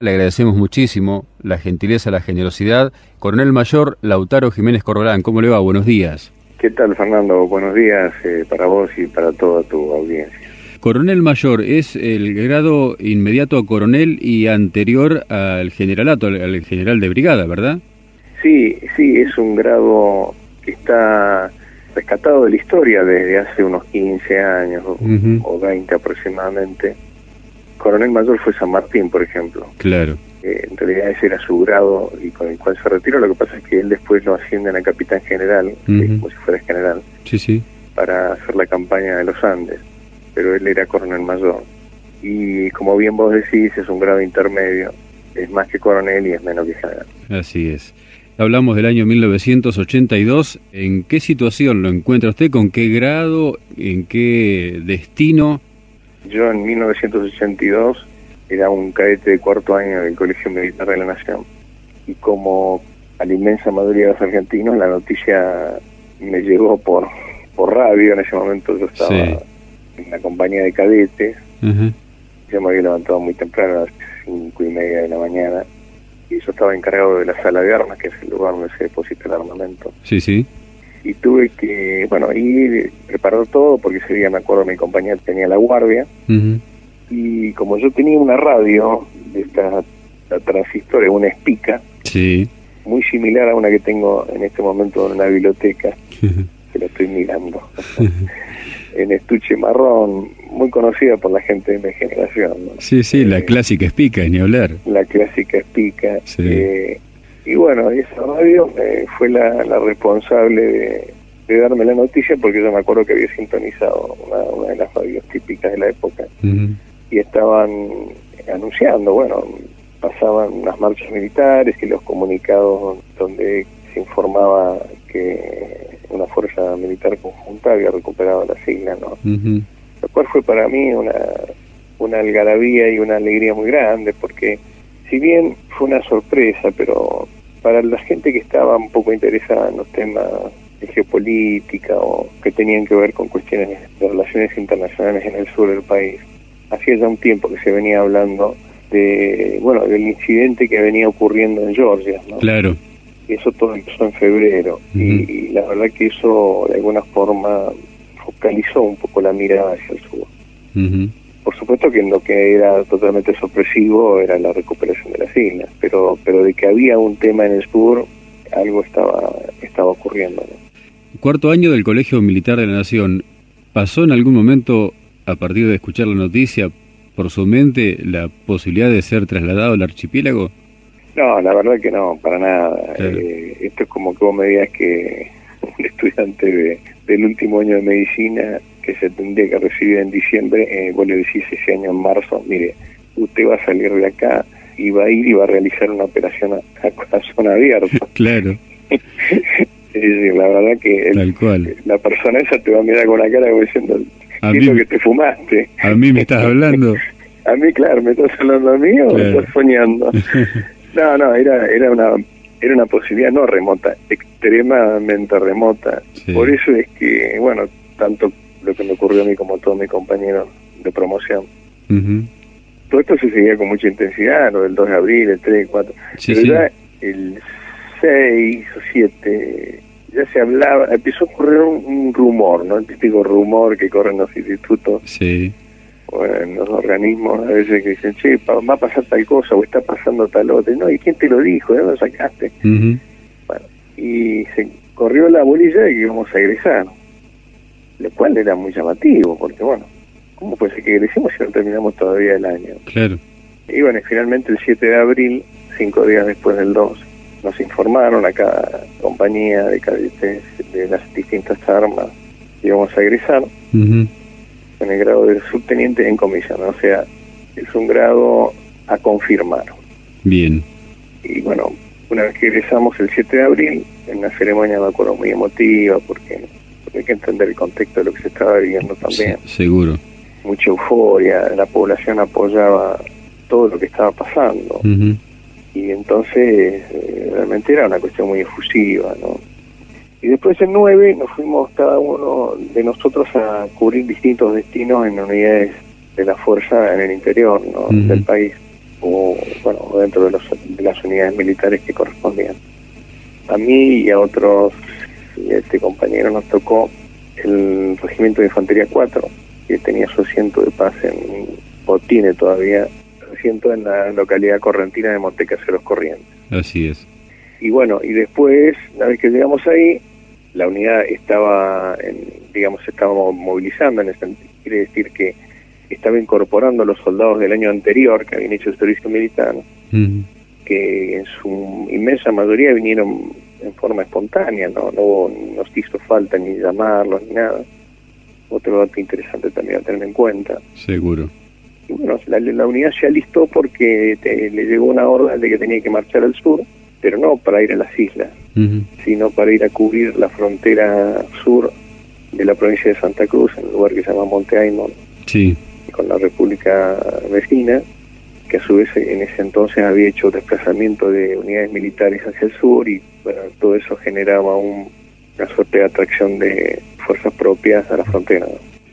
Le agradecemos muchísimo la gentileza, la generosidad. Coronel Mayor Lautaro Jiménez Corbalán, ¿cómo le va? Buenos días. ¿Qué tal, Fernando? Buenos días eh, para vos y para toda tu audiencia. Coronel Mayor es el grado inmediato a coronel y anterior al generalato, al general de brigada, ¿verdad? Sí, sí, es un grado que está rescatado de la historia desde hace unos 15 años o 20 aproximadamente coronel mayor fue San Martín, por ejemplo. Claro. en realidad ese era su grado y con el cual se retiró. Lo que pasa es que él después lo ascienden a capitán general, como si fuera general, sí, sí. para hacer la campaña de los Andes. Pero él era coronel mayor. Y como bien vos decís, es un grado intermedio. Es más que coronel y es menos que general. Así es. Hablamos del año 1982. ¿En qué situación lo encuentra usted? ¿Con qué grado? ¿En qué destino? Yo en 1982 era un cadete de cuarto año del Colegio Militar de la Nación. Y como a la inmensa mayoría de los argentinos la noticia me llegó por, por radio, en ese momento yo estaba en la compañía de cadetes, yo me había levantado muy temprano, a las cinco y media de la mañana, y yo estaba encargado de la sala de armas, que es el lugar donde se deposita el armamento. Sí, sí y tuve que, bueno, ir, preparar todo, porque ese día me acuerdo mi compañía tenía la guardia, y como yo tenía una radio de esta transistor, una espica, sí. muy similar a una que tengo en este momento en una biblioteca, que la estoy mirando, en estuche marrón, muy conocida por la gente de mi generación. Sí, sí, la eh, clásica espica, ni hablar. La clásica espica. Sí. Eh, y bueno, esa radio eh, fue la, responsable de, darme la noticia porque yo me acuerdo que había sintonizado una, de las radios típicas de la época. Y estaban anunciando, bueno, pasaban unas marchas militares y los comunicados donde se informaba que una fuerza militar conjunta había recuperado las islas, ¿no? Lo cual fue para mí una, una algarabía y una alegría muy grande porque si bien fue una sorpresa, pero para la gente que estaba un poco interesada en los temas de geopolítica o que tenían que ver con cuestiones de relaciones internacionales en el sur del país, hacía ya un tiempo que se venía hablando de, bueno, del incidente que venía ocurriendo en Georgia, ¿no? Claro. Y eso todo empezó en febrero y, la verdad que eso de alguna forma focalizó un poco la mirada hacia el sur. Por supuesto que en lo que era totalmente sorpresivo era la recuperación de las islas, pero, pero de que había un tema en el sur, algo estaba, estaba ocurriendo. Cuarto año del Colegio Militar de la Nación, ¿pasó en algún momento, a partir de escuchar la noticia, por su mente la posibilidad de ser trasladado al archipiélago? No, la verdad que no, para nada. Eh, esto es como que vos me digas que un estudiante del último año de medicina que se tendría que recibir en diciembre, eh, vos le decís ese año en marzo, mire, usted va a salir de acá y va a ir y va a realizar una operación a, corazón abierto. claro. es decir, la verdad que la persona esa te va a mirar con la cara diciendo, a mí, que te fumaste? ¿A mí me estás hablando? a mí, claro, ¿me estás hablando a mí o me estás soñando? no, no, era, era una era una posibilidad no remota, extremadamente remota. Por eso es que, bueno, tanto lo que me ocurrió a mí como a todos mis compañeros de promoción. Todo esto se seguía con mucha intensidad, lo del 2 de abril, el 3, el 4. Pero ya el 6 o 7 ya se hablaba, empezó a ocurrir un, rumor, ¿no? El típico rumor que corre en los institutos. Sí. O en los organismos, a veces que dicen, che, va a pasar tal cosa o está pasando tal otra. No, ¿y quién te lo dijo? ¿De dónde lo sacaste? Bueno, y se corrió la bolilla de que íbamos a egresar lo cual era muy llamativo, porque bueno, ¿cómo puede ser que decimos si no terminamos todavía el año? Claro. Y bueno, finalmente el 7 de abril, cinco días después del 2, nos informaron a cada compañía de cadetes de las distintas armas que íbamos a egresar en el grado de subteniente en comisión, o sea, es un grado a confirmar. Bien. Y bueno, una vez que egresamos el 7 de abril, en una ceremonia me acuerdo muy emotiva, porque hay que entender el contexto de lo que se estaba viviendo también. seguro. Mucha euforia, la población apoyaba todo lo que estaba pasando. Y entonces eh, realmente era una cuestión muy efusiva, ¿no? Y después en 9 nos fuimos cada uno de nosotros a cubrir distintos destinos en unidades de la fuerza en el interior ¿no? del país. o bueno dentro de, los, de las unidades militares que correspondían. A mí y a otros, este compañero nos tocó el Regimiento de Infantería 4, que tenía su asiento de paz en, o tiene todavía asiento en la localidad correntina de Montecaseros Corrientes. Así es. Y bueno, y después, una vez que llegamos ahí, la unidad estaba, en, digamos, estábamos movilizando, en este, quiere decir que estaba incorporando a los soldados del año anterior que habían hecho el servicio militar, que en su inmensa mayoría vinieron en forma espontánea, no, no nos hizo falta ni llamarlos ni nada. Otro dato interesante también a tener en cuenta. Seguro. Y bueno, la, unidad se alistó porque le llegó una orden de que tenía que marchar al sur, pero no para ir a las islas, sino para ir a cubrir la frontera sur de la provincia de Santa Cruz, en un lugar que se llama Monte Aymon, sí. con la República Vecina, que a su vez en ese entonces había hecho desplazamiento de unidades militares hacia el sur y bueno, todo eso generaba un, una suerte de atracción de fuerzas propias a la frontera.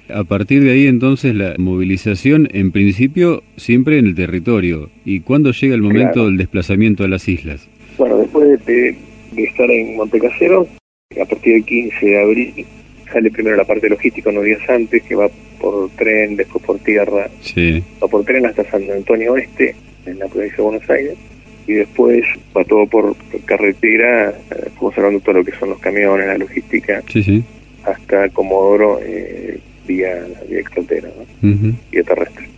A partir de ahí entonces la movilización en principio siempre en el territorio. ¿Y cuándo llega el momento del desplazamiento a las islas? Bueno, después de, estar en Montecasero, a partir del 15 de abril sale primero la parte logística unos días antes, que va por tren, después por tierra, sí. va por tren hasta San Antonio Oeste, en la provincia de Buenos Aires, y después va todo por carretera, eh, fuimos hablando todo lo que son los camiones, la logística, sí, sí. hasta Comodoro, eh, vía, vía extranjera, vía terrestre.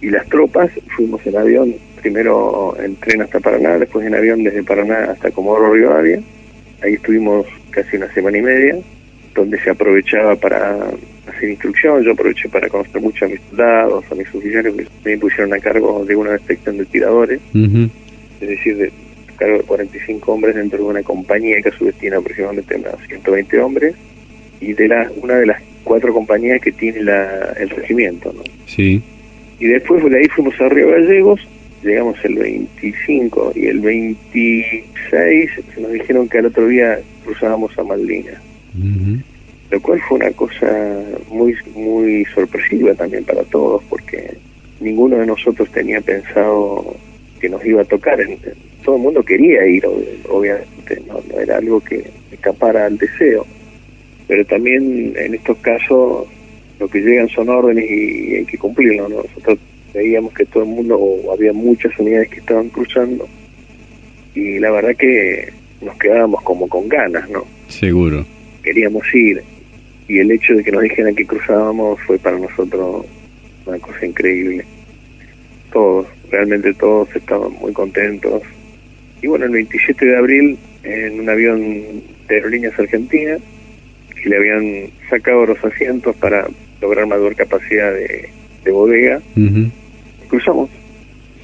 Y las tropas fuimos en avión, primero en tren hasta Paraná, después en avión desde Paraná hasta Comodoro Rivadavia. Ahí estuvimos casi una semana y media, donde se aprovechaba para hacer instrucción. Yo aproveché para conocer mucho a mis soldados, a mis oficiales, que me pusieron a cargo de una inspección de tiradores, es decir, de cargo de 45 hombres dentro de una compañía que a su vez tiene aproximadamente unos 120 hombres y de la, una de las cuatro compañías que tiene la, el regimiento. ¿no? Sí. Y después de ahí fuimos a Río Gallegos, llegamos el 25 y el 26 nos dijeron que al otro día cruzábamos a Malvinas. Lo cual fue una cosa muy, muy sorpresiva también para todos, porque ninguno de nosotros tenía pensado que nos iba a tocar. Todo el mundo quería ir, obviamente, no era algo que escapara al deseo pero también en estos casos lo que llegan son órdenes y hay que cumplirlo. Nosotros veíamos que todo el mundo, o había muchas unidades que estaban cruzando, y la verdad que nos quedábamos como con ganas, ¿no? Seguro. Queríamos ir, y el hecho de que nos dijeran que cruzábamos fue para nosotros una cosa increíble. Todos, realmente todos estaban muy contentos. Y bueno, el 27 de abril, en un avión de Aerolíneas Argentinas, que le habían sacado los asientos para lograr mayor capacidad de, bodega. Cruzamos.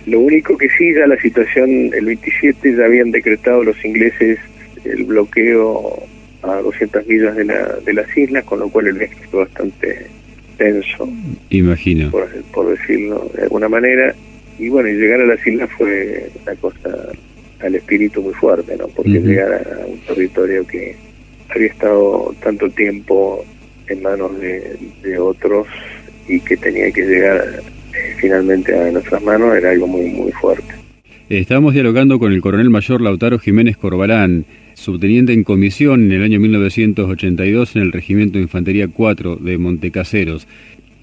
Lo único que sí, ya la situación, el 27 ya habían decretado los ingleses el bloqueo a 200 millas de, la, de las islas, con lo cual el viaje fue bastante tenso. Imagino. Por, por decirlo de alguna manera. Y bueno, y llegar a las islas fue una cosa al espíritu muy fuerte, ¿no? Porque llegar a un territorio que había estado tanto tiempo en manos de, otros y que tenía que llegar eh, finalmente a nuestras manos era algo muy muy fuerte. Estábamos dialogando con el coronel mayor Lautaro Jiménez Corbalán, subteniente en comisión en el año 1982 en el Regimiento de Infantería 4 de Montecaseros.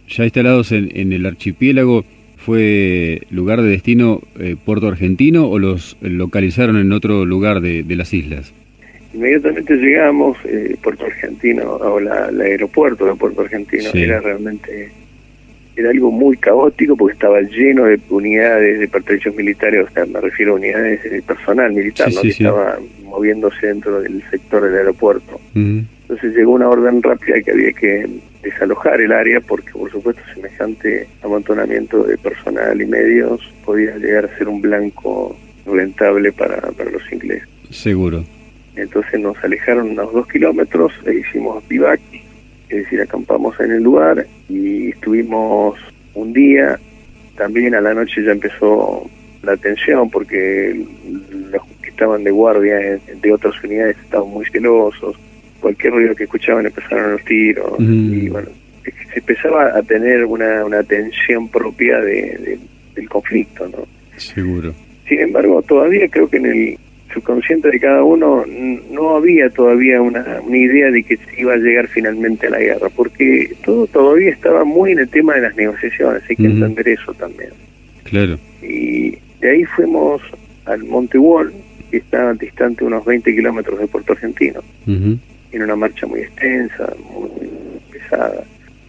Ya instalados en, el archipiélago, ¿fue lugar de destino eh, Puerto Argentino o los localizaron en otro lugar de las islas? Inmediatamente llegamos, eh, Puerto Argentino, o la, el aeropuerto de Puerto Argentino, era realmente, era algo muy caótico porque estaba lleno de unidades de pertrechos militares, o sea, me refiero a unidades de personal militar, ¿no? que estaba moviéndose dentro del sector del aeropuerto. Entonces llegó una orden rápida que había que desalojar el área porque, por supuesto, semejante amontonamiento de personal y medios podía llegar a ser un blanco rentable para, para los ingleses. Seguro. Entonces nos alejaron unos dos kilómetros e hicimos vivac, es decir, acampamos en el lugar y estuvimos un día. También a la noche ya empezó la tensión porque los que estaban de guardia de otras unidades estaban muy celosos. Cualquier ruido que escuchaban empezaron los tiros y bueno, se empezaba a tener una, una tensión propia de, del conflicto, ¿no? Seguro. Sin embargo, todavía creo que en el subconsciente de cada uno no había todavía una, una idea de que se iba a llegar finalmente a la guerra, porque todo todavía estaba muy en el tema de las negociaciones, hay que entender eso también. Claro. Y de ahí fuimos al Monte Wall, que está distante unos 20 kilómetros de Puerto Argentino, en una marcha muy extensa, muy, pesada,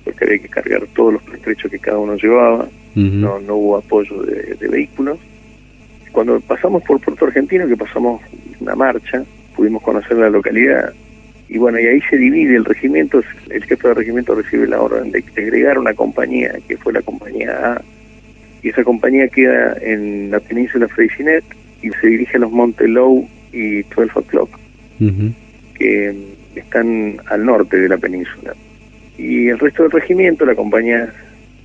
porque había que cargar todos los pertrechos que cada uno llevaba, no, no hubo apoyo de vehículos cuando pasamos por Puerto Argentino, que pasamos una marcha, pudimos conocer la localidad y bueno, y ahí se divide el regimiento, el jefe del regimiento recibe la orden de agregar una compañía, que fue la compañía A, y esa compañía queda en la península Freycinet y se dirige a los Montes Low y 12 O'Clock, que están al norte de la península. Y el resto del regimiento, la compañía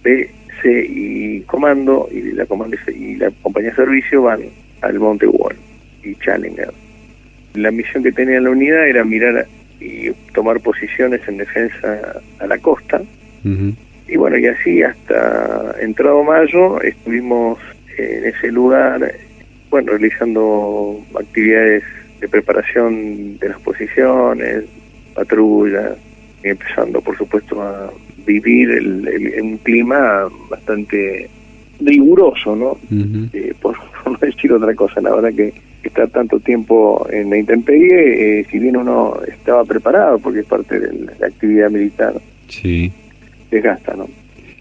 B, y Comando y la, comando y la compañía de servicio van al Monte Wall y Challenger. La misión que tenía la unidad era mirar y tomar posiciones en defensa a la costa. Y bueno, y así hasta entrado mayo estuvimos en ese lugar, bueno, realizando actividades de preparación de las posiciones, patrullas, y empezando por supuesto a vivir el, un clima bastante riguroso, ¿no? Eh, por, no decir otra cosa, la verdad que estar tanto tiempo en la intemperie, eh, si bien uno estaba preparado, porque es parte de la actividad militar, sí. desgasta, ¿no?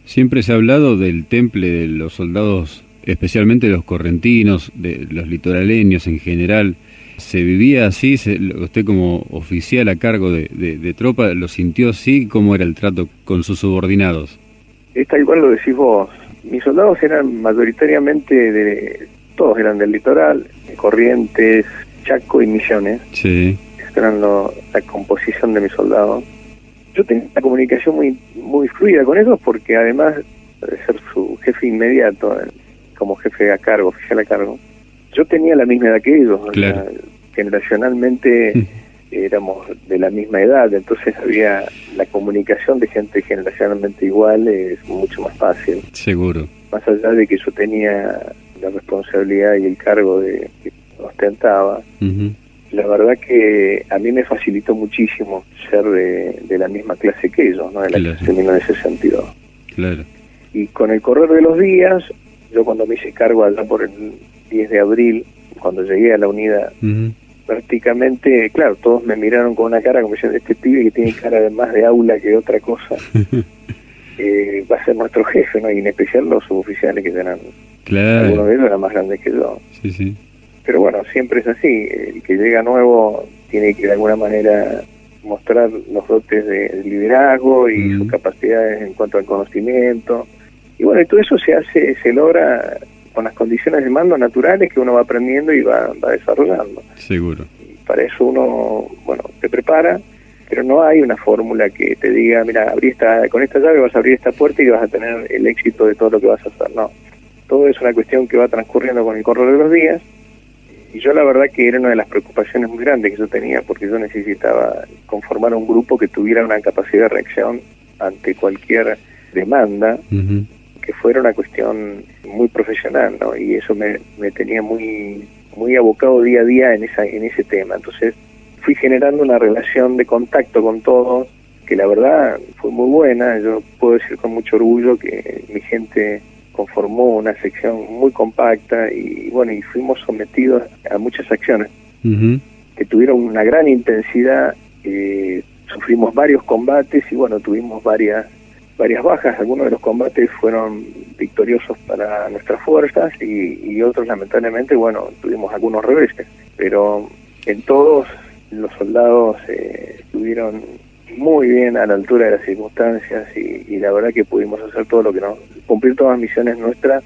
Siempre se ha hablado del temple de los soldados, especialmente los correntinos, de los litoraleños en general, ¿Se vivía así? ¿Usted como oficial a cargo de, tropa lo sintió así? ¿Cómo era el trato con sus subordinados? Es tal cual lo decís vos. Mis soldados eran mayoritariamente de... Todos eran del litoral, Corrientes, Chaco y Misiones. Sí. Esa eran la composición de mis soldados. Yo tenía una comunicación muy, muy fluida con ellos porque además de ser su jefe inmediato, como jefe a cargo, oficial a cargo, yo tenía la misma edad que ellos. generacionalmente éramos de la misma edad, entonces había la comunicación de gente generacionalmente igual es mucho más fácil. Seguro. Más allá de que yo tenía la responsabilidad y el cargo de que ostentaba, la verdad que a mí me facilitó muchísimo ser de, la misma clase que ellos, ¿no? de la clase de 1962. Claro. Y con el correr de los días, yo cuando me hice cargo allá por el 10 de abril, cuando llegué a la unidad, prácticamente, claro, todos me miraron con una cara como diciendo, este pibe que tiene cara de más de aula que de otra cosa, eh, va a ser nuestro jefe, ¿no? Y en especial los suboficiales que eran, claro. algunos de ellos eran más grandes que yo. Sí, sí. Pero bueno, siempre es así, el que llega nuevo tiene que de alguna manera mostrar los dotes de liderazgo y sus capacidades en cuanto al conocimiento. Y bueno, y todo eso se hace, se logra con las condiciones de mando naturales que uno va aprendiendo y va, desarrollando. Seguro. para eso uno, bueno, te prepara, pero no hay una fórmula que te diga, mira, abrí esta, con esta llave vas a abrir esta puerta y vas a tener el éxito de todo lo que vas a hacer. No, todo es una cuestión que va transcurriendo con el correr de los días. Y yo la verdad que era una de las preocupaciones muy grandes que yo tenía, porque yo necesitaba conformar un grupo que tuviera una capacidad de reacción ante cualquier demanda que fuera una cuestión muy profesional, ¿no? Y eso me, me tenía muy muy abocado día a día en esa en ese tema. Entonces fui generando una relación de contacto con todos que la verdad fue muy buena. Yo puedo decir con mucho orgullo que mi gente conformó una sección muy compacta y bueno y fuimos sometidos a muchas acciones que tuvieron una gran intensidad. Eh, sufrimos varios combates y bueno tuvimos varias varias bajas, algunos de los combates fueron victoriosos para nuestras fuerzas y, otros lamentablemente, bueno, tuvimos algunos reveses, pero en todos los soldados eh, estuvieron muy bien a la altura de las circunstancias y, la verdad que pudimos hacer todo lo que nos, cumplir todas las misiones nuestras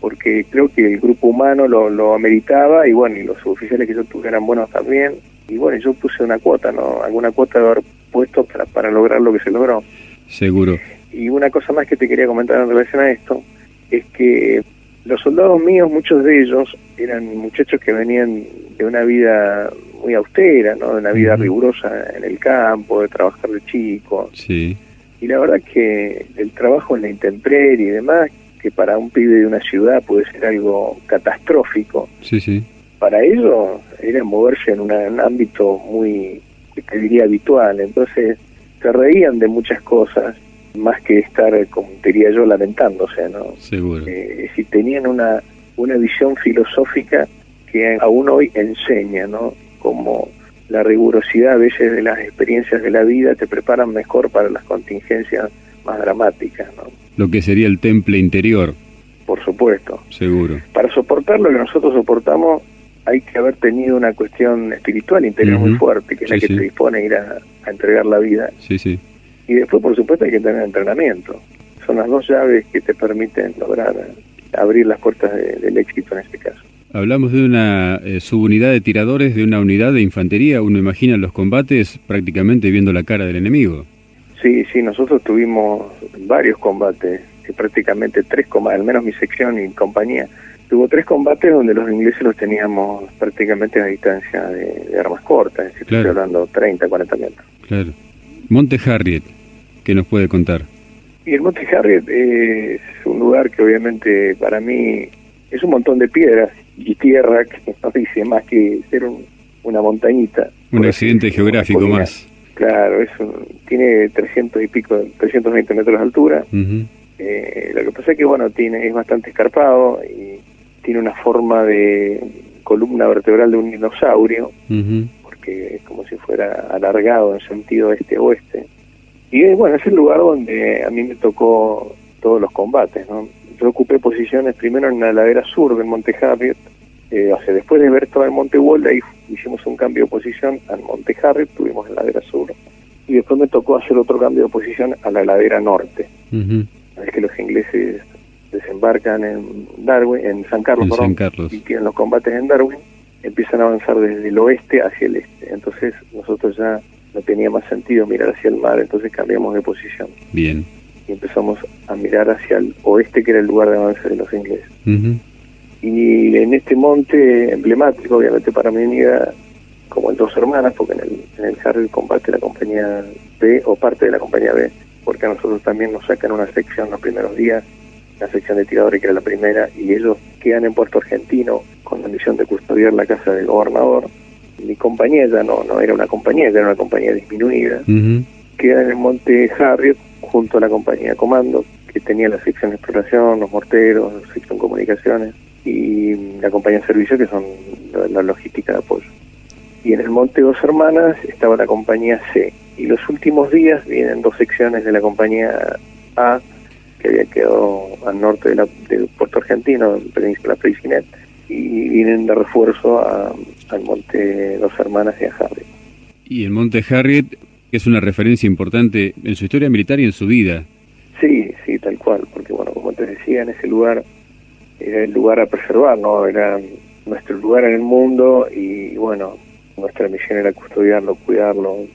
porque creo que el grupo humano lo, lo ameritaba y bueno, y los oficiales que yo tuve eran buenos también y bueno, yo puse una cuota, ¿no? Alguna cuota de haber puesto para, para lograr lo que se logró. Seguro. Y una cosa más que te quería comentar en relación a esto es que los soldados míos, muchos de ellos, eran muchachos que venían de una vida muy austera, ¿no? de una vida rigurosa en el campo, de trabajar de chico. Sí. Y la verdad que el trabajo en la intemperie y demás que para un pibe de una ciudad puede ser algo catastrófico. Sí, sí. Para ellos era moverse en, un ámbito muy, te diría, habitual. Entonces se reían de muchas cosas, más que estar, como diría yo, lamentándose, ¿no? Seguro. Eh, si tenían una, una visión filosófica que aún hoy enseña, ¿no? Como la rigurosidad a veces de las experiencias de la vida te preparan mejor para las contingencias más dramáticas, ¿no? Lo que sería el temple interior. Por supuesto. Seguro. Para soportar lo que nosotros soportamos hay que haber tenido una cuestión espiritual interior muy fuerte, que es la que te dispone a ir a, entregar la vida. Sí, sí. Y después, por supuesto, hay que tener entrenamiento. Son las dos llaves que te permiten lograr abrir las puertas del éxito en este caso. Hablamos de una eh, subunidad de tiradores, de una unidad de infantería. Uno imagina los combates prácticamente viendo la cara del enemigo. Sí, sí, nosotros tuvimos varios combates, prácticamente tres combates, al menos mi sección y compañía, tuvo tres combates donde los ingleses los teníamos prácticamente a distancia de, armas cortas, es decir, estoy hablando 30, 40 metros. Claro. Monte Harriet, ¿qué nos puede contar? Y el Monte Harriet es un lugar que obviamente para mí es un montón de piedras y tierra que no dice más que ser una montañita. Un accidente geográfico más. Claro, es tiene 300 y pico, 320 metros de altura. eh, lo que pasa es que, bueno, tiene es bastante escarpado y tiene una forma de columna vertebral de un dinosaurio, porque es como si fuera alargado en sentido este-oeste. Y bueno, es el lugar donde a mí me tocó todos los combates, ¿no? Yo ocupé posiciones primero en la ladera sur del Monte Harriet, eh, o sea, después de ver todo el Monte Wold, ahí hicimos un cambio de posición al Monte Harriet, tuvimos la ladera sur, y después me tocó hacer otro cambio de posición a la ladera norte. Es que los ingleses desembarcan en Darwin, en San Carlos, y tienen los combates en Darwin, empiezan a avanzar desde el oeste hacia el este. Entonces nosotros ya no tenía más sentido mirar hacia el mar, entonces cambiamos de posición. Bien. Y empezamos a mirar hacia el oeste, que era el lugar de avance de los ingleses. Y en este monte emblemático, obviamente para mi vida, como en dos hermanas, porque en el, en el Harry combate la compañía B o parte de la compañía B, porque a nosotros también nos sacan una sección los primeros días, la sección de tiradores que era la primera, y ellos quedan en Puerto Argentino con la misión de custodiar la casa del gobernador. Mi compañía ya no, no era una compañía, ya era una compañía disminuida. Queda en el monte Harriet junto a la compañía Comando, que tenía la sección de exploración, los morteros, la sección comunicaciones y la compañía de servicio, que son la, logística de apoyo. Y en el Monte Dos Hermanas estaba la compañía C. Y los últimos días vienen dos secciones de la compañía A, que había quedado al norte de, la, Puerto Argentino, en Península Freycinet, y vienen de refuerzo al Monte Dos Hermanas y a Harriet. Y el Monte Harriet es una referencia importante en su historia militar y en su vida. Sí, sí, tal cual, porque bueno, como te decía, en ese lugar era el lugar a preservar, ¿no? Era nuestro lugar en el mundo y, bueno, nuestra misión era custodiarlo, cuidarlo,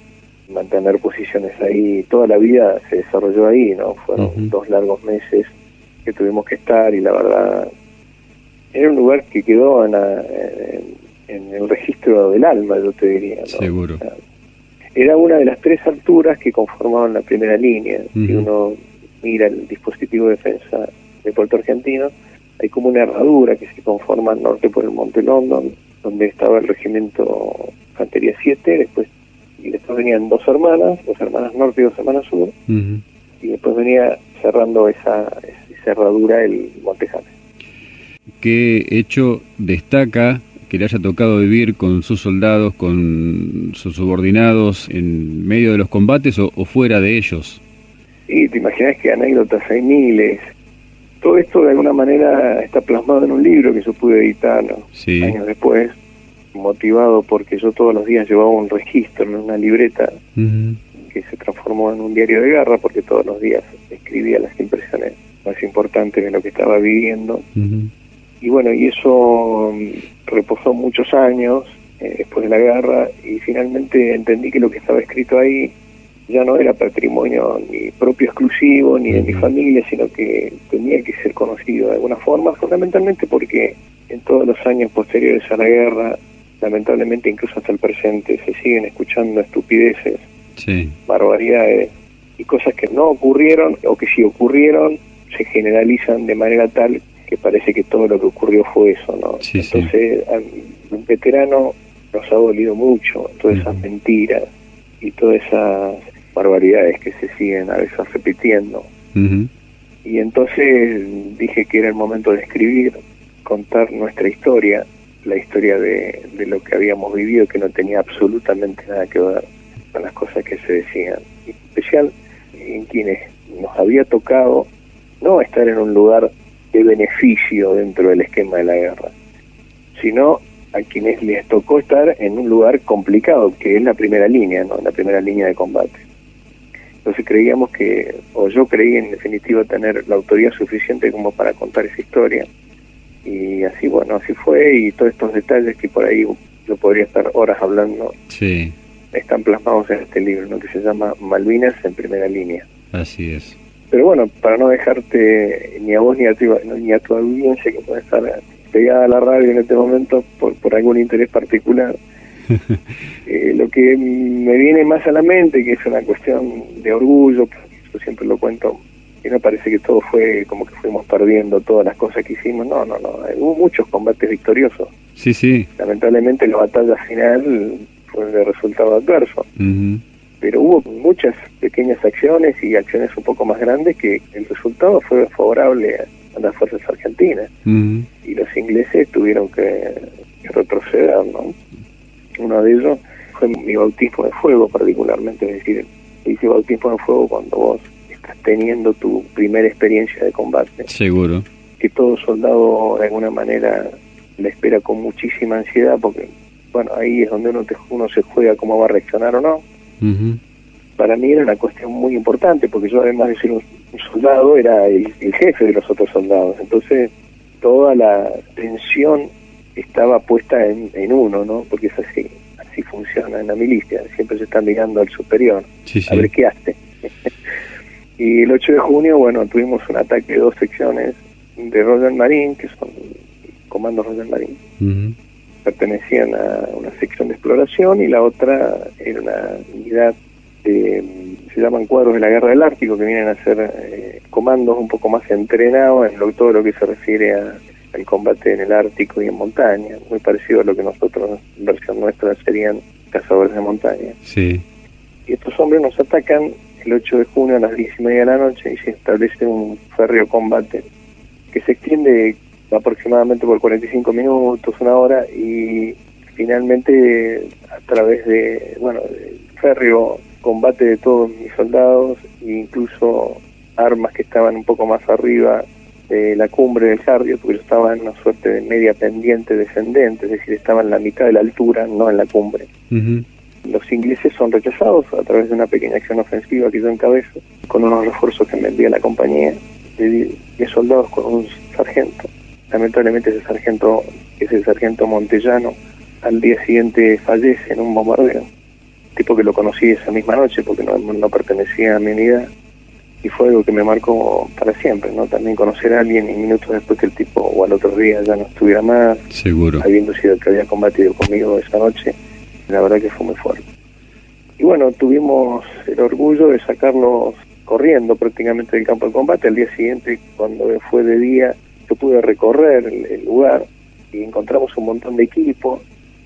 mantener posiciones ahí. Toda la vida se desarrolló ahí, ¿no? Fueron dos largos meses que tuvimos que estar y la verdad era un lugar que quedó en, en, el registro del alma, yo te diría. ¿no? Seguro. era una de las tres alturas que conformaban la primera línea. Si uno mira el dispositivo de defensa de Puerto Argentino, hay como una herradura que se conforma al norte por el Monte London, donde estaba el regimiento Infantería 7, después y después venían dos hermanas, dos hermanas norte y dos hermanas sur, y después venía cerrando esa, esa herradura el Monte Jane. ¿Qué hecho destaca que le haya tocado vivir con sus soldados, con sus subordinados en medio de los combates o, fuera de ellos? Sí, te imaginas que anécdotas hay miles, todo esto de alguna manera está plasmado en un libro que yo pude editar años después, motivado porque yo todos los días llevaba un registro en una libreta que se transformó en un diario de guerra porque todos los días escribía las impresiones más importantes de lo que estaba viviendo. Y bueno, y eso mm, reposó muchos años eh, después de la guerra y finalmente entendí que lo que estaba escrito ahí ya no era patrimonio ni propio exclusivo ni de mi familia, sino que tenía que ser conocido de alguna forma, fundamentalmente porque en todos los años posteriores a la guerra, lamentablemente incluso hasta el presente, se siguen escuchando estupideces, barbaridades y cosas que no ocurrieron o que si ocurrieron se generalizan de manera tal que parece que todo lo que ocurrió fue eso, ¿no? Entonces, un veterano nos ha dolido mucho todas esas mentiras y todas esas barbaridades que se siguen a veces repitiendo. Y entonces dije que era el momento de escribir, contar nuestra historia, la historia de, de lo que habíamos vivido, que no tenía absolutamente nada que ver con las cosas que se decían. En especial en quienes nos había tocado no estar en un lugar de beneficio dentro del esquema de la guerra, sino a quienes les tocó estar en un lugar complicado, que es la primera línea, ¿no? la primera línea de combate. Entonces creíamos que, o yo creí en definitiva tener la autoría suficiente como para contar esa historia. Y así, bueno, así fue, y todos estos detalles que por ahí yo podría estar horas hablando, sí. están plasmados en este libro, ¿no? que se llama Malvinas en primera línea. Así es. Pero bueno, para no dejarte ni a vos ni a tu, ni a tu audiencia que puede estar pegada a la radio en este momento por, por algún interés particular, eh, lo que me viene más a la mente, que es una cuestión de orgullo, yo siempre lo cuento, y me parece que todo fue como que fuimos perdiendo todas las cosas que hicimos. No, no, no, hubo muchos combates victoriosos. Sí, sí. Lamentablemente la batalla final fue de resultado adverso pero hubo muchas pequeñas acciones y acciones un poco más grandes que el resultado fue favorable a, las fuerzas argentinas y los ingleses tuvieron que, retroceder, ¿no? Uno de ellos fue mi bautismo de fuego particularmente, es decir, hice bautismo de fuego cuando vos estás teniendo tu primera experiencia de combate. Seguro. Que todo soldado de alguna manera le espera con muchísima ansiedad porque, bueno, ahí es donde uno, uno se juega cómo va a reaccionar o no para mí era una cuestión muy importante, porque yo además de ser un, soldado, era el, jefe de los otros soldados. Entonces, toda la tensión estaba puesta en, uno, ¿no? Porque es así, así funciona en la milicia, siempre se está mirando al superior, a ver qué hace. y el 8 de junio, bueno, tuvimos un ataque de dos secciones de Royal Marine, que son comandos Royal Marine pertenecían a una sección de exploración y la otra era una unidad de, se llaman cuadros de la guerra del Ártico, que vienen a ser eh, comandos un poco más entrenados en lo, todo lo que se refiere a, al combate en el Ártico y en montaña, muy parecido a lo que nosotros, en versión nuestra, serían cazadores de montaña. Sí. Y estos hombres nos atacan el 8 de junio a las 10 y media de la noche y se establece un férreo combate que se extiende aproximadamente por 45 minutos, una hora, y finalmente a través de, bueno, férreo combate de todos mis soldados e incluso armas que estaban un poco más arriba de la cumbre del Jardio, porque yo estaba en una suerte de media pendiente descendente, es decir, estaba en la mitad de la altura, no en la cumbre. Los ingleses son rechazados a través de una pequeña acción ofensiva que yo encabezo, con unos refuerzos que me envía la compañía, de 10 soldados con un sargento lamentablemente ese sargento, ese sargento montellano, al día siguiente fallece en un bombardeo. Tipo que lo conocí esa misma noche porque no, no pertenecía a mi unidad y fue algo que me marcó para siempre, ¿no? También conocer a alguien y minutos después que el tipo o al otro día ya no estuviera más, seguro, habiendo sido el que había combatido conmigo esa noche, la verdad que fue muy fuerte. Y bueno, tuvimos el orgullo de sacarlos corriendo prácticamente del campo de combate. Al día siguiente, cuando fue de día, yo pude recorrer el, lugar y encontramos un montón de equipo,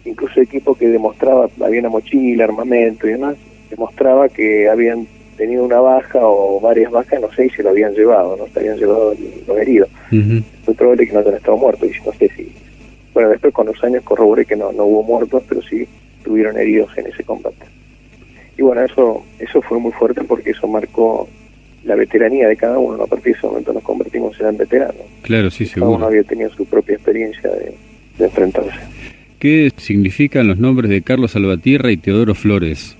incluso equipo que demostraba, había una mochila, armamento y demás, demostraba que habían tenido una baja o varias bajas, no sé, y se lo habían llevado, no se habían llevado los heridos. Muy probable que no hayan estado muertos, y no sé si... Bueno, después con los años corroboré que no, no hubo muertos, pero sí tuvieron heridos en ese combate. Y bueno, eso, eso fue muy fuerte porque eso marcó la veteranía de cada uno. A partir de ese momento nos convertimos en veteranos. Claro, sí, seguro. Cada uno había tenido su propia experiencia de, enfrentarse. ¿Qué significan los nombres de Carlos Salvatierra y Teodoro Flores?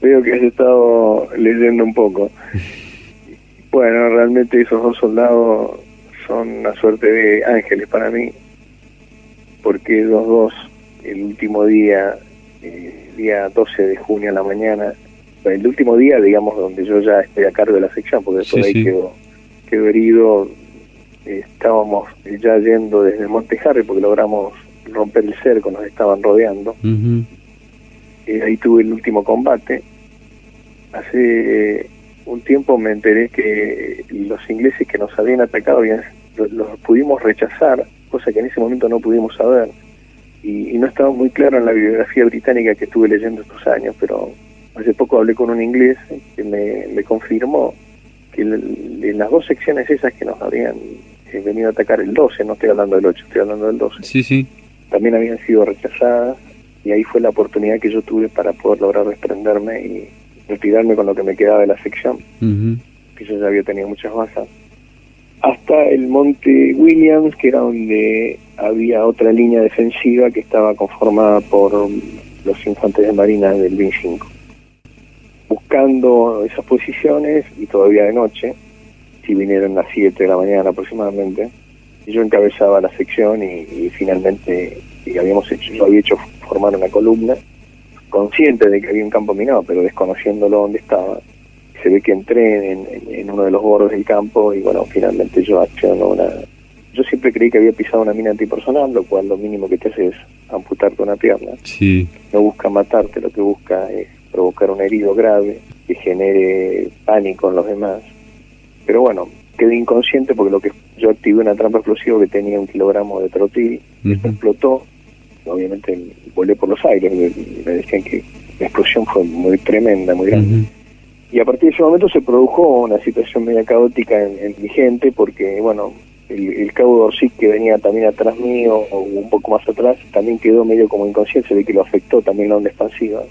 Veo que has estado leyendo un poco. bueno, realmente esos dos soldados son una suerte de ángeles para mí, porque los dos, el último día, eh, día 12 de junio a la mañana, el último día, digamos, donde yo ya estoy a cargo de la sección, porque después ahí Quedó, herido, estábamos ya yendo desde Monte Harry porque logramos romper el cerco, nos estaban rodeando. y ahí tuve el último combate. Hace un tiempo me enteré que los ingleses que nos habían atacado los, pudimos rechazar, cosa que en ese momento no pudimos saber. Y, no estaba muy claro en la bibliografía británica que estuve leyendo estos años, pero hace poco hablé con un inglés que me, confirmó que en las dos secciones esas que nos habían eh, venido a atacar el 12, no estoy hablando del 8, estoy hablando del 12. Sí, sí. También habían sido rechazadas y ahí fue la oportunidad que yo tuve para poder lograr desprenderme y retirarme con lo que me quedaba de la sección, que yo ya había tenido muchas bajas, hasta el monte Williams, que era donde había otra línea defensiva que estaba conformada por los infantes de marina del 25. Buscando esas posiciones, y todavía de noche, si vinieron a las 7 de la mañana aproximadamente, yo encabezaba la sección y, finalmente y habíamos hecho, yo había hecho formar una columna consciente de que había un campo minado, pero desconociéndolo dónde estaba. Se ve que entré en, uno de los bordes del campo y bueno, finalmente yo acciono una... Yo siempre creí que había pisado una mina antipersonal, lo cual lo mínimo que te hace es amputarte una pierna. Sí. No busca matarte, lo que busca es provocar un herido grave que genere pánico en los demás. Pero bueno, quedé inconsciente porque lo que yo activé una trampa explosiva que tenía un kilogramo de trotil, explotó, obviamente volé por los aires, me, decían que la explosión fue muy tremenda, muy grande. Y a partir de ese momento se produjo una situación media caótica en, mi gente, porque, bueno, el, cabo Dorsic que venía también atrás mío, o un poco más atrás, también quedó medio como inconsciente, se ve que lo afectó también la onda expansiva.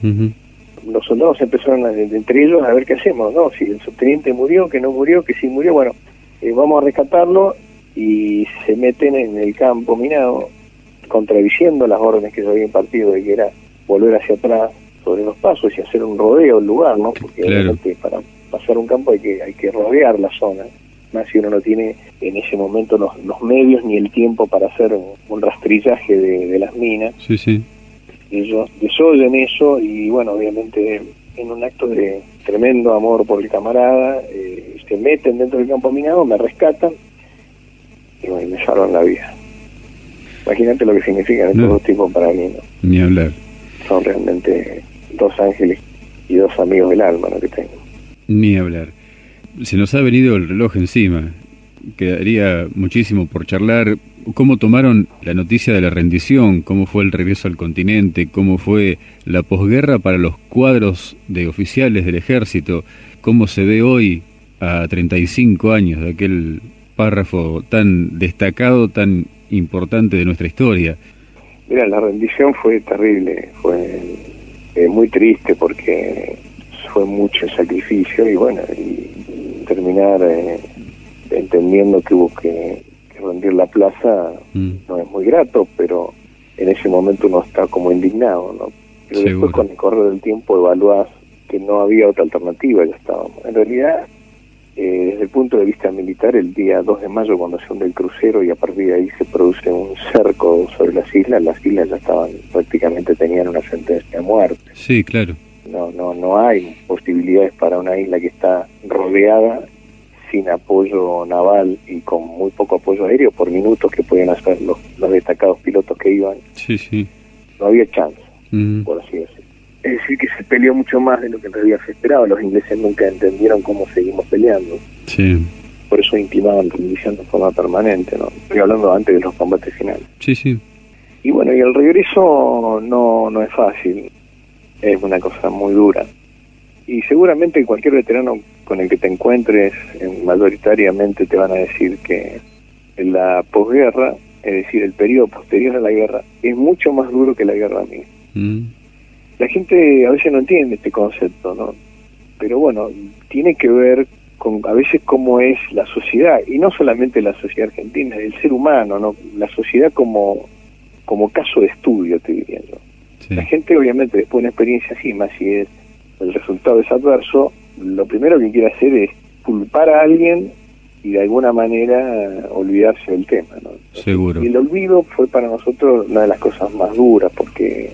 Los soldados empezaron entre ellos a ver qué hacemos, ¿no? Si el subteniente murió, que no murió, que sí murió, bueno, eh, vamos a rescatarlo y se meten en el campo minado contradiciendo las órdenes que se había impartido de que era volver hacia atrás sobre los pasos y hacer un rodeo el lugar, ¿no? Porque para pasar un campo hay que hay que rodear la zona, más si uno no tiene en ese momento los, los medios ni el tiempo para hacer un, rastrillaje de, las minas. Sí, sí. Ellos desoyen eso y bueno, obviamente en un acto de tremendo amor por el camarada, eh, se meten dentro del campo minado, me rescatan y me salvan la vida. Imagínate lo que significan estos dos tipos para mí. Ni hablar. Son realmente dos ángeles y dos amigos del alma ¿no? que tengo. Ni hablar. Se nos ha venido el reloj encima. Quedaría muchísimo por charlar. ¿Cómo tomaron la noticia de la rendición? ¿Cómo fue el regreso al continente? ¿Cómo fue la posguerra para los cuadros de oficiales del ejército? ¿Cómo se ve hoy a 35 años de aquel párrafo tan destacado, tan importante de nuestra historia. Mira, la rendición fue terrible, fue eh, muy triste porque fue mucho sacrificio y bueno, y terminar eh, entendiendo que hubo que, rendir la plaza mm. no es muy grato, pero en ese momento uno está como indignado, ¿no? Pero después con el correr del tiempo evaluás que no había otra alternativa, ya estábamos. En realidad eh, desde el punto de vista militar, el día 2 de mayo, cuando se hunde el crucero y a partir de ahí se produce un cerco sobre las islas, las islas ya estaban, prácticamente tenían una sentencia de muerte. Sí, claro. No, no, no hay posibilidades para una isla que está rodeada sin apoyo naval y con muy poco apoyo aéreo por minutos que podían hacer los, los destacados pilotos que iban. Sí, sí. No había chance, por así decirlo es decir, que se peleó mucho más de lo que en realidad se esperaba. Los ingleses nunca entendieron cómo seguimos peleando. Sí. Por eso intimaban rendición de forma permanente, ¿no? Estoy hablando antes de los combates finales. Sí, sí. Y bueno, y el regreso no, no es fácil. Es una cosa muy dura. Y seguramente cualquier veterano con el que te encuentres, mayoritariamente te van a decir que la posguerra, es decir, el periodo posterior a la guerra, es mucho más duro que la guerra misma. Mm la gente a veces no entiende este concepto, ¿no? Pero bueno, tiene que ver con a veces cómo es la sociedad, y no solamente la sociedad argentina, el ser humano, ¿no? La sociedad como, como caso de estudio, te diría yo. La gente obviamente después de una experiencia así, más si es el resultado es adverso, lo primero que quiere hacer es culpar a alguien y de alguna manera olvidarse del tema. ¿no? Seguro. Y el olvido fue para nosotros una de las cosas más duras porque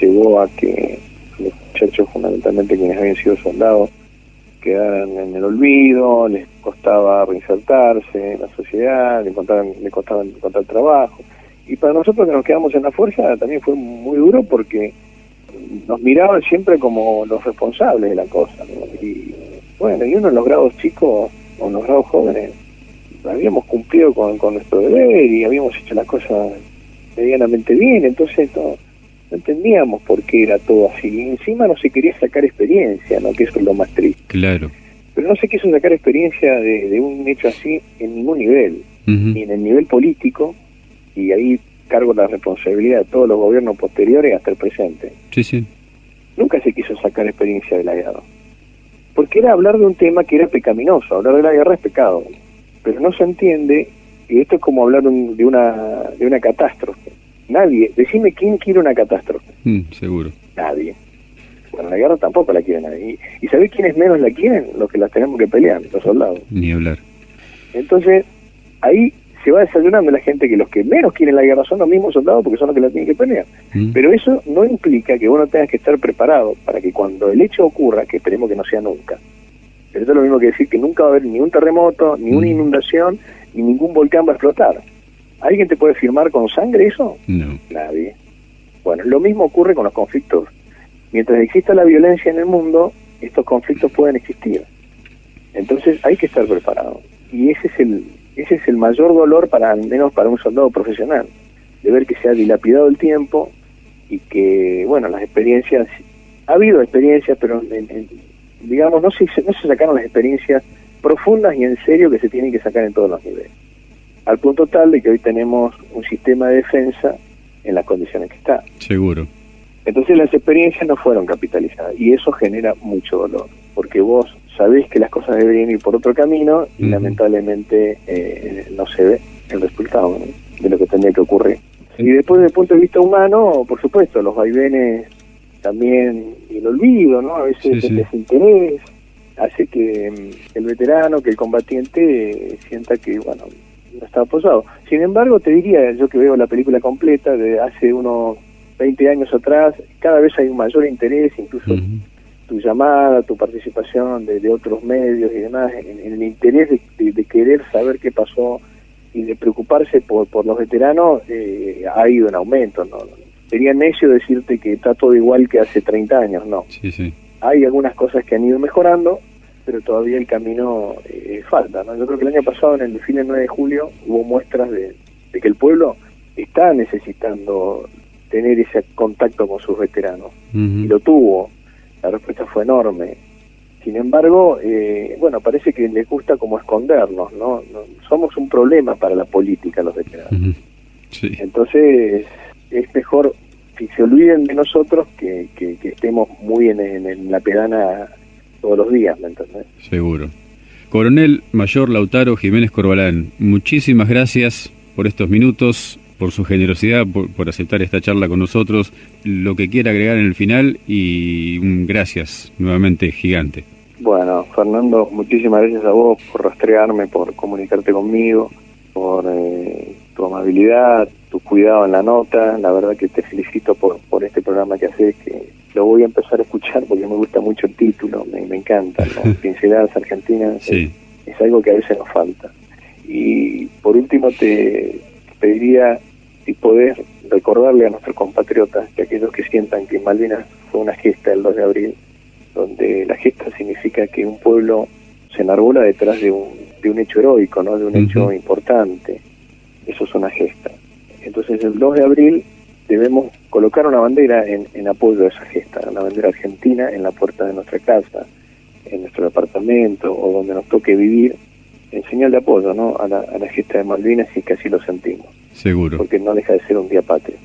llevó a que los muchachos, fundamentalmente quienes habían sido soldados, quedaran en el olvido, les costaba reinsertarse en la sociedad, les, contaban, les costaba encontrar trabajo. Y para nosotros que nos quedamos en la fuerza también fue muy duro porque nos miraban siempre como los responsables de la cosa. Y, Bueno, y uno en los grados chicos o en los grados jóvenes habíamos cumplido con, con nuestro deber y habíamos hecho las cosas medianamente bien, entonces no, entendíamos por qué era todo así. Y encima no se quería sacar experiencia, ¿no? que eso es lo más triste. Claro. Pero no se quiso sacar experiencia de, un hecho así en ningún nivel, ni en el nivel político, y ahí cargo la responsabilidad de todos los gobiernos posteriores hasta el presente. Sí, sí. Nunca se quiso sacar experiencia de la guerra. Porque era hablar de un tema que era pecaminoso, hablar de la guerra es pecado. Pero no se entiende, y esto es como hablar de una, de una catástrofe. Nadie, decime quién quiere una catástrofe. Mm, seguro. Nadie. Bueno, la guerra tampoco la quiere nadie. ¿Y, y sabés quiénes menos la quieren? Los que las tenemos que pelear, los soldados. Ni hablar. Entonces, ahí se va desayunando la gente que los que menos quieren la guerra son los mismos soldados porque son los que la tienen que pelear. Mm. Pero eso no implica que vos no tengas que estar preparado para que cuando el hecho ocurra, que esperemos que no sea nunca, pero eso es lo mismo que decir que nunca va a haber ni un terremoto, ni una mm. inundación, ni ningún volcán va a explotar. ¿Alguien te puede firmar con sangre eso? No. Nadie. Bueno, lo mismo ocurre con los conflictos. Mientras exista la violencia en el mundo, estos conflictos pueden existir. Entonces hay que estar preparado. Y ese es el, ese es el mayor dolor para al menos para un soldado profesional, de ver que se ha dilapidado el tiempo y que, bueno, las experiencias, ha habido experiencias, pero digamos, no se, no se sacaron las experiencias profundas y en serio que se tienen que sacar en todos los niveles. Al punto tal de que hoy tenemos un sistema de defensa en las condiciones que está. Seguro. Entonces las experiencias no fueron capitalizadas y eso genera mucho dolor, porque vos sabés que las cosas deberían ir por otro camino y lamentablemente eh, no se ve el resultado de lo que tendría que ocurrir. Y después, desde el punto de vista humano, por supuesto, los vaivenes también y el olvido, ¿no? A veces el desinterés hace que mm, el veterano, que el combatiente sienta que, bueno, no está apoyado. Sin embargo, te diría, yo que veo la película completa de hace unos 20 años atrás, cada vez hay un mayor interés, incluso tu llamada, tu participación de, otros medios y demás, en, el interés de, querer saber qué pasó y de preocuparse por, por los veteranos, eh, ha ido en aumento. ¿no? Sería necio decirte que está todo igual que hace 30 años, no. Sí, sí. Hay algunas cosas que han ido mejorando, pero todavía el camino eh, falta. ¿no? Yo creo que el año pasado, en el desfile 9 de julio, hubo muestras de, que el pueblo está necesitando tener ese contacto con sus veteranos. Y lo tuvo la respuesta fue enorme. Sin embargo, eh, bueno, parece que les gusta como escondernos, ¿no? Somos un problema para la política los veteranos. Entonces, es mejor que se olviden de nosotros que, que, estemos muy en, en, la pedana todos los días, ¿me entendés? Seguro. Coronel Mayor Lautaro Jiménez Corbalán, muchísimas gracias por estos minutos por su generosidad, por, aceptar esta charla con nosotros, lo que quiera agregar en el final y un gracias nuevamente gigante. Bueno, Fernando, muchísimas gracias a vos por rastrearme, por comunicarte conmigo, por eh, tu amabilidad, tu cuidado en la nota. La verdad que te felicito por, por este programa que haces, que lo voy a empezar a escuchar porque me gusta mucho el título, me, encanta. Pinceladas Argentinas sí. es algo que a veces nos falta. Y por último te pediría y poder recordarle a nuestros compatriotas que aquellos que sientan que Malvinas fue una gesta el 2 de abril, donde la gesta significa que un pueblo se enarbola detrás de un, de un hecho heroico, ¿no? de un hecho importante. Eso es una gesta. Entonces el 2 de abril debemos colocar una bandera en, en apoyo a esa gesta, una bandera argentina en la puerta de nuestra casa, en nuestro departamento o donde nos toque vivir, en señal de apoyo ¿no? a, la, a la gesta de Malvinas y que así lo sentimos. Seguro. Porque no deja de ser un día patrio.